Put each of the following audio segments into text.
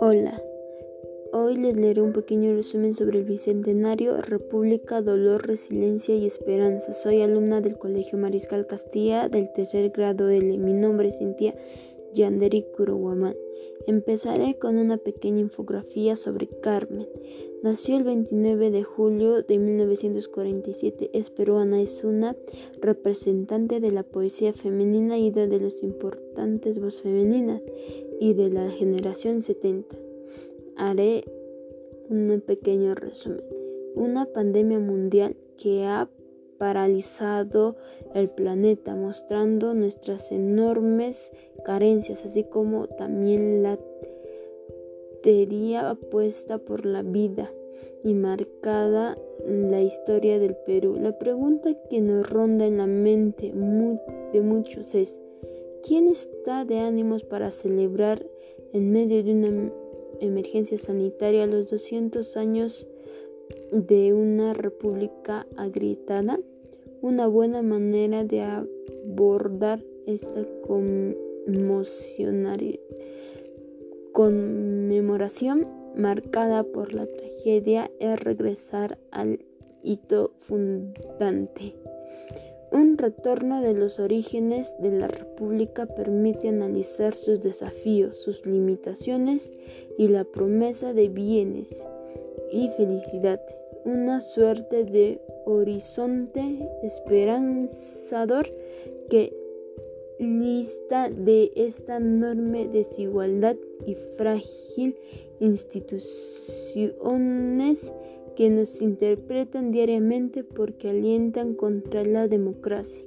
Hola, hoy les leeré un pequeño resumen sobre el Bicentenario, República, Dolor, Resiliencia y Esperanza. Soy alumna del Colegio Mariscal Castilla del tercer grado L. Mi nombre es Cintia Yanderi Kurowaman. Empezaré con una pequeña infografía sobre Carmen. Nació el 29 de julio de 1947. Es peruana, es una representante de la poesía femenina y de las importantes voces femeninas y de la generación 70. Haré un pequeño resumen. Una pandemia mundial que ha paralizado el planeta, mostrando nuestras enormes carencias, así como también la teoría apuesta por la vida y marcada la historia del Perú. La pregunta que nos ronda en la mente de muchos es, ¿quién está de ánimos para celebrar en medio de una emergencia sanitaria los 200 años de una república agrietada? Una buena manera de abordar esta conmemoración marcada por la tragedia es regresar al hito fundante. Un retorno de los orígenes de la República permite analizar sus desafíos, sus limitaciones y la promesa de bienes y felicidad, una suerte de horizonte esperanzador que lista de esta enorme desigualdad y frágil instituciones que nos interpretan diariamente porque alientan contra la democracia.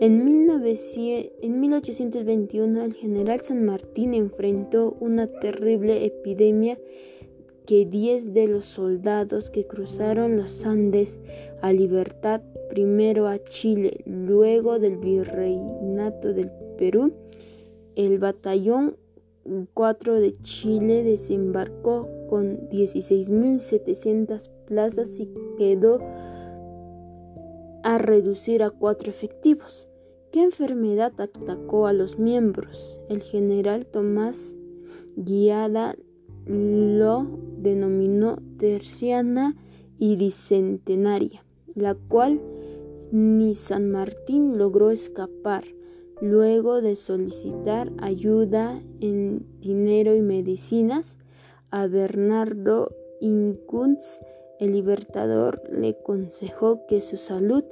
En, 1821 el general San Martín enfrentó una terrible epidemia que 10 de los soldados que cruzaron los Andes a libertad, primero a Chile, luego del virreinato del Perú, el batallón 4 de Chile desembarcó con 16.700 plazas y quedó a reducir a cuatro efectivos. ¿Qué enfermedad atacó a los miembros? El general Tomás Guiada lo denominó terciana y dicentenaria, la cual ni San Martín logró escapar luego de solicitar ayuda en dinero y medicinas a Bernardo Inkunz, el libertador le aconsejó que su salud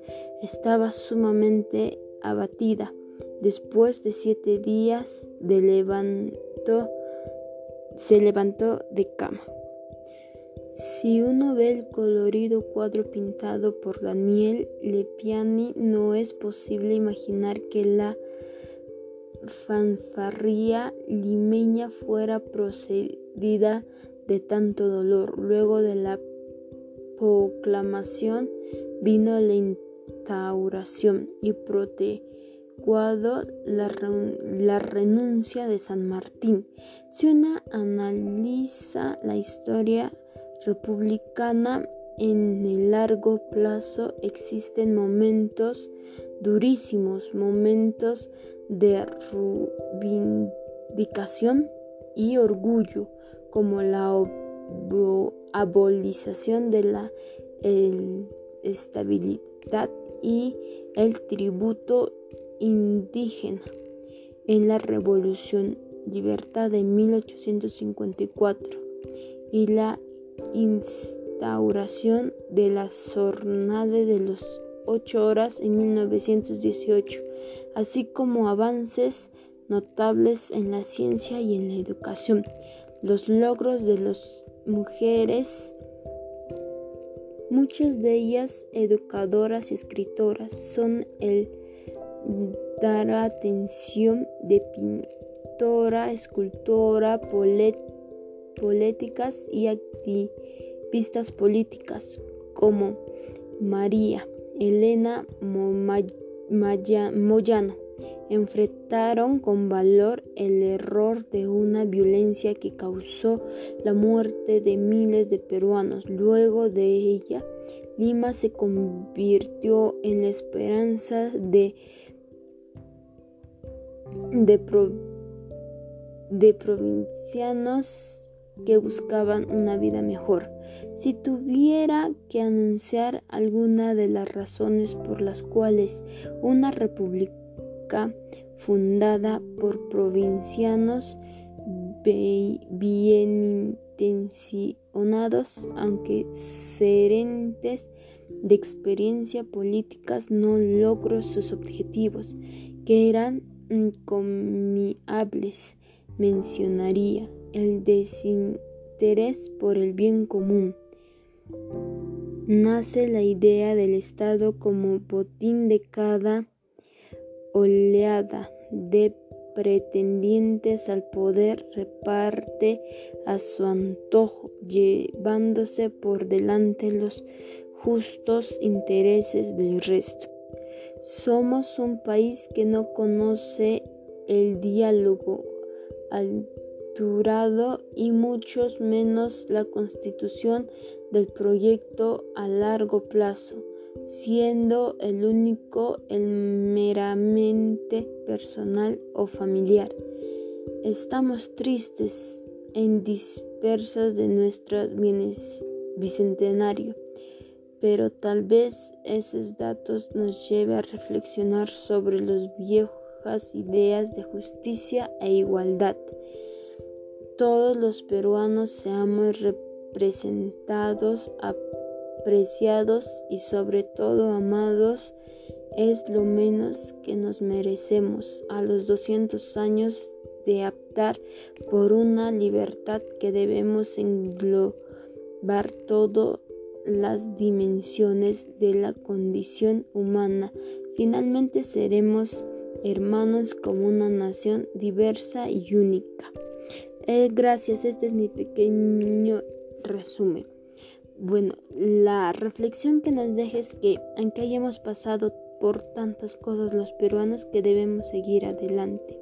estaba sumamente abatida. Después de siete días de levanto, se levantó de cama. Si uno ve el colorido cuadro pintado por Daniel Lepiani, no es posible imaginar que la fanfarría limeña fuera procedida de tanto dolor. Luego de la proclamación vino la instauración y protecuado la, la renuncia de San Martín. Si uno analiza la historia republicana en el largo plazo existen momentos durísimos, momentos de reivindicación y orgullo, como la abolición de la estabilidad y el tributo indígena en la Revolución Libertad de 1854 y la instauración de la jornada de las ocho horas en 1918, así como avances notables en la ciencia y en la educación. Los logros de las mujeres, muchas de ellas educadoras y escritoras, son el dar atención de pintora, escultora, políticas y activistas políticas como María Elena Moyano enfrentaron con valor el error de una violencia que causó la muerte de miles de peruanos. Luego de ella, Lima se convirtió en la esperanza de de, de provincianos que buscaban una vida mejor. Si tuviera que anunciar alguna de las razones por las cuales una república fundada por provincianos bien intencionados, aunque serentes de experiencia políticas, no logró sus objetivos, que eran incomiables, mencionaría el desinterés por el bien común. Nace la idea del Estado como botín de cada oleada de pretendientes al poder reparte a su antojo, llevándose por delante los justos intereses del resto. Somos un país que no conoce el diálogo alturado y muchos menos la constitución del proyecto a largo plazo, siendo el único el meramente personal o familiar. Estamos tristes en dispersas de nuestro bicentenario pero tal vez esos datos nos lleven a reflexionar sobre las viejas ideas de justicia e igualdad. Todos los peruanos seamos representados, apreciados y sobre todo amados es lo menos que nos merecemos a los 200 años de optar por una libertad que debemos englobar todo las dimensiones de la condición humana. Finalmente seremos hermanos como una nación diversa y única. Eh, gracias, este es mi pequeño resumen. Bueno, la reflexión que nos deja es que, aunque hayamos pasado por tantas cosas los peruanos, que debemos seguir adelante.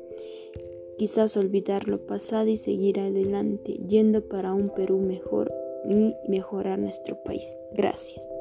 Quizás olvidar lo pasado y seguir adelante, yendo para un Perú mejor y mejorar nuestro país. Gracias.